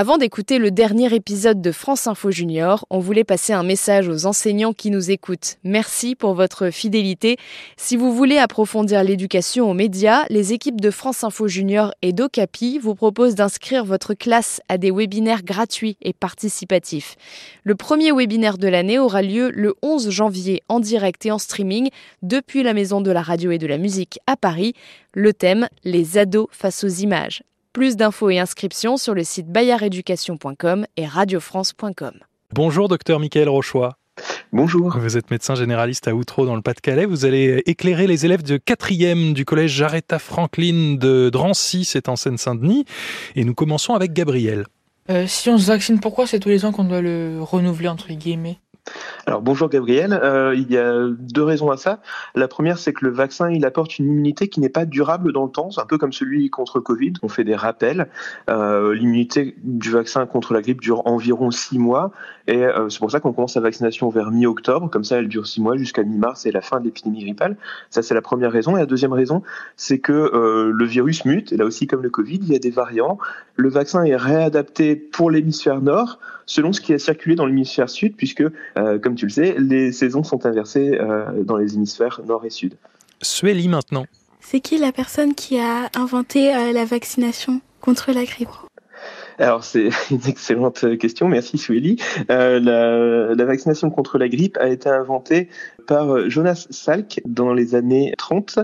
Avant d'écouter le dernier épisode de France Info Junior, on voulait passer un message aux enseignants qui nous écoutent. Merci pour votre fidélité. Si vous voulez approfondir l'éducation aux médias, les équipes de France Info Junior et d'Ocapi vous proposent d'inscrire votre classe à des webinaires gratuits et participatifs. Le premier webinaire de l'année aura lieu le 11 janvier en direct et en streaming depuis la Maison de la Radio et de la Musique à Paris. Le thème Les ados face aux images. Plus d'infos et inscriptions sur le site bayardeducation.com et radiofrance.com. Bonjour docteur Michael Rochois. Bonjour. Vous êtes médecin généraliste à Outreau dans le Pas-de-Calais. Vous allez éclairer les élèves de 4e du collège Jaretta Franklin de Drancy, c'est en Seine-Saint-Denis. Et nous commençons avec Gabriel. Euh, si on se vaccine, pourquoi c'est tous les ans qu'on doit le renouveler entre guillemets? Alors bonjour Gabriel, euh, il y a deux raisons à ça. La première c'est que le vaccin il apporte une immunité qui n'est pas durable dans le temps, c'est un peu comme celui contre le Covid, on fait des rappels. Euh, L'immunité du vaccin contre la grippe dure environ six mois et euh, c'est pour ça qu'on commence la vaccination vers mi-octobre, comme ça elle dure six mois jusqu'à mi-mars et la fin de l'épidémie grippale. Ça c'est la première raison. Et la deuxième raison c'est que le virus mute, et là aussi comme le Covid il y a des variants. Le vaccin est réadapté pour l'hémisphère nord selon ce qui a circulé dans l'hémisphère sud, puisque, euh, comme tu le sais, les saisons sont inversées euh, dans les hémisphères nord et sud. Sueli maintenant. C'est qui la personne qui a inventé euh, la vaccination contre la grippe? Alors c'est une excellente question, merci Sueli. Euh, la, la, vaccination contre la grippe a été inventée par Jonas Salk dans les années 30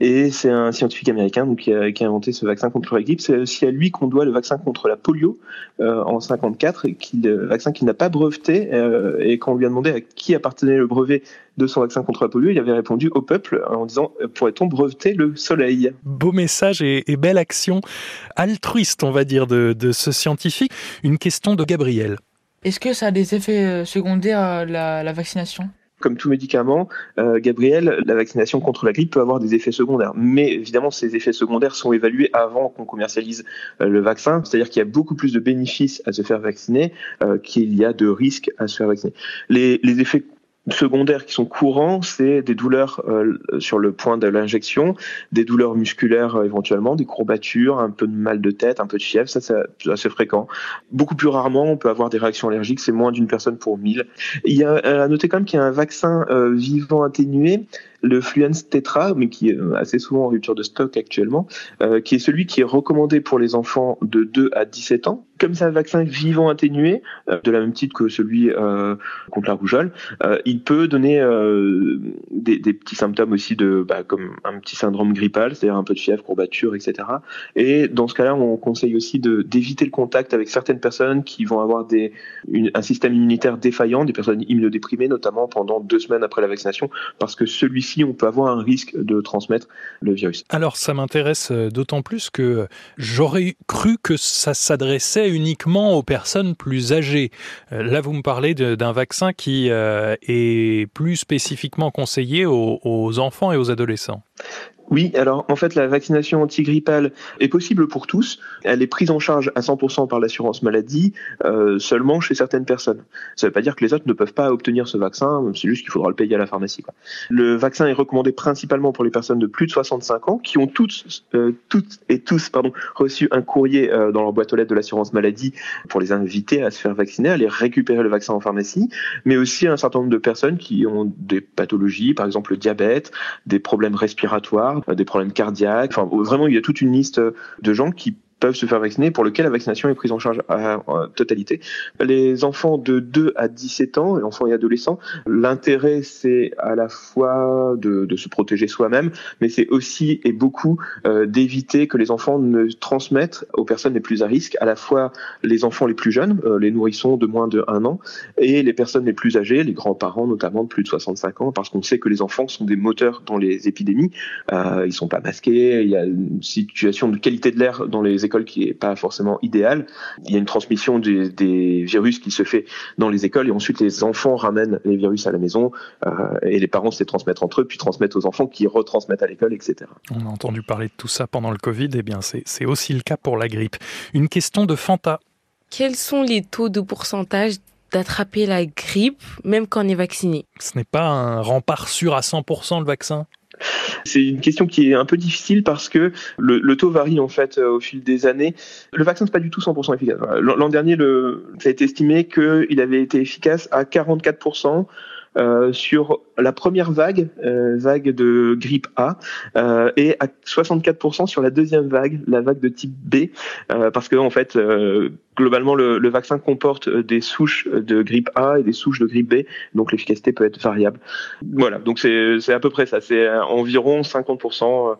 et c'est un scientifique américain donc, qui, a, qui, a, inventé ce vaccin contre la grippe. C'est aussi à lui qu'on doit le vaccin contre la polio euh, en 54, qui, le vaccin qu'il n'a pas breveté. Euh, et quand on lui a demandé à qui appartenait le brevet de son vaccin contre la polio, il avait répondu au peuple en disant pourrait-on breveter le soleil? Beau message et, et, belle action altruiste, on va dire, de, de ce scientifique. Une question de Gabriel. Est-ce que ça a des effets euh, secondaires, la, la vaccination? Comme tout médicament, euh, Gabriel, la vaccination contre la grippe peut avoir des effets secondaires. Mais évidemment, ces effets secondaires sont évalués avant qu'on commercialise euh, le vaccin. C'est-à-dire qu'il y a beaucoup plus de bénéfices à se faire vacciner euh, qu'il y a de risques à se faire vacciner. Les, les effets secondaires qui sont courants, c'est des douleurs euh, sur le point de l'injection, des douleurs musculaires euh, éventuellement, des courbatures, un peu de mal de tête, un peu de fièvre, ça c'est assez fréquent. Beaucoup plus rarement, on peut avoir des réactions allergiques, c'est moins d'une personne pour mille. Il y a à noter quand même qu'il y a un vaccin euh, vivant atténué le Fluence Tetra, mais qui est assez souvent en rupture de stock actuellement, euh, qui est celui qui est recommandé pour les enfants de 2 à 17 ans. Comme c'est un vaccin vivant atténué, euh, de la même type que celui euh, contre la rougeole, euh, il peut donner euh, des, petits symptômes aussi de, bah, comme un petit syndrome grippal, c'est-à-dire un peu de fièvre, courbature, etc. Et dans ce cas-là, on conseille aussi d'éviter le contact avec certaines personnes qui vont avoir des, un système immunitaire défaillant, des personnes immunodéprimées notamment pendant deux semaines après la vaccination, parce que celui-ci on peut avoir un risque de transmettre le virus. Alors ça m'intéresse euh, d'autant plus que j'aurais cru que ça s'adressait uniquement aux personnes plus âgées. Euh, là, vous me parlez d'un vaccin qui euh, est plus spécifiquement conseillé aux, aux enfants et aux adolescents. Oui, alors en fait la vaccination antigrippale est possible pour tous. Elle est prise en charge à 100% par l'assurance maladie, euh, seulement chez certaines personnes. Ça ne veut pas dire que les autres ne peuvent pas obtenir ce vaccin, c'est juste qu'il faudra le payer à la pharmacie. Le vaccin est recommandé principalement pour les personnes de plus de 65 ans qui ont toutes, euh, toutes et tous pardon, reçu un courrier euh, dans leur boîte aux lettres de l'assurance maladie pour les inviter à se faire vacciner, à aller récupérer le vaccin en pharmacie, mais aussi un certain nombre de personnes qui ont des pathologies, par exemple le diabète, des problèmes respiratoires, des problèmes cardiaques. Enfin, vraiment, il y a toute une liste de gens qui peuvent se faire vacciner, pour lequel la vaccination est prise en charge à totalité. Les enfants de 2 à 17 ans, et enfants et adolescents, l'intérêt c'est à la fois de, de se protéger soi-même, mais c'est aussi et beaucoup euh, d'éviter que les enfants ne transmettent aux personnes les plus à risque, à la fois les enfants les plus jeunes, euh, les nourrissons de moins de 1 an, et les personnes les plus âgées, les grands-parents notamment de plus de 65 ans, parce qu'on sait que les enfants sont des moteurs dans les épidémies, euh, ils sont pas masqués, il y a une situation de qualité de l'air dans les écoles qui est pas forcément idéale. Il y a une transmission des, des, virus qui se fait dans les écoles et ensuite les enfants ramènent les virus à la maison euh, et les parents se les transmettent entre eux puis transmettent aux enfants qui retransmettent à l'école, etc. On a entendu parler de tout ça pendant le Covid, et eh bien c'est aussi le cas pour la grippe. Une question de Fanta. Quels sont les taux de pourcentage d'attraper la grippe même quand on est vacciné? Ce n'est pas un rempart sûr à 100% le vaccin? C'est une question qui est un peu difficile parce que le, taux varie en fait euh, au fil des années. Le vaccin n'est pas du tout 100% efficace. L'an dernier, le, ça a été estimé qu'il avait été efficace à 44%. Euh, sur la première vague, euh, vague de grippe A, euh, et à 64% sur la deuxième vague, la vague de type B, euh, parce que en fait, euh, globalement, le, le, vaccin comporte des souches de grippe A et des souches de grippe B, donc l'efficacité peut être variable. Voilà, donc c'est à peu près ça, c'est environ 50%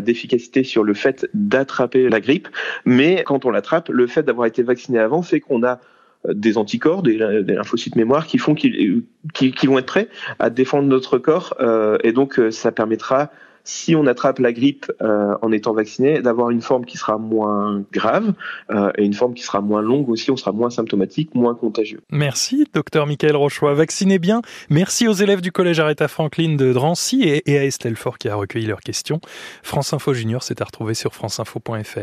d'efficacité sur le fait d'attraper la grippe, mais quand on l'attrape, le fait d'avoir été vacciné avant fait qu'on a des anticorps, des, des, lymphocytes mémoire qui font qu'ils qui, qui, vont être prêts à défendre notre corps euh, et donc euh, ça permettra si on attrape la grippe euh, en étant vacciné, d'avoir une forme qui sera moins grave et une forme qui sera moins longue aussi, on sera moins symptomatique, moins contagieux. Merci, docteur Michael Rochois. Vaccinez bien. Merci aux élèves du collège Aretha Franklin de Drancy et, à Estelle Fort qui a recueilli leurs questions. France Info Junior, c'est à retrouver sur franceinfo.fr.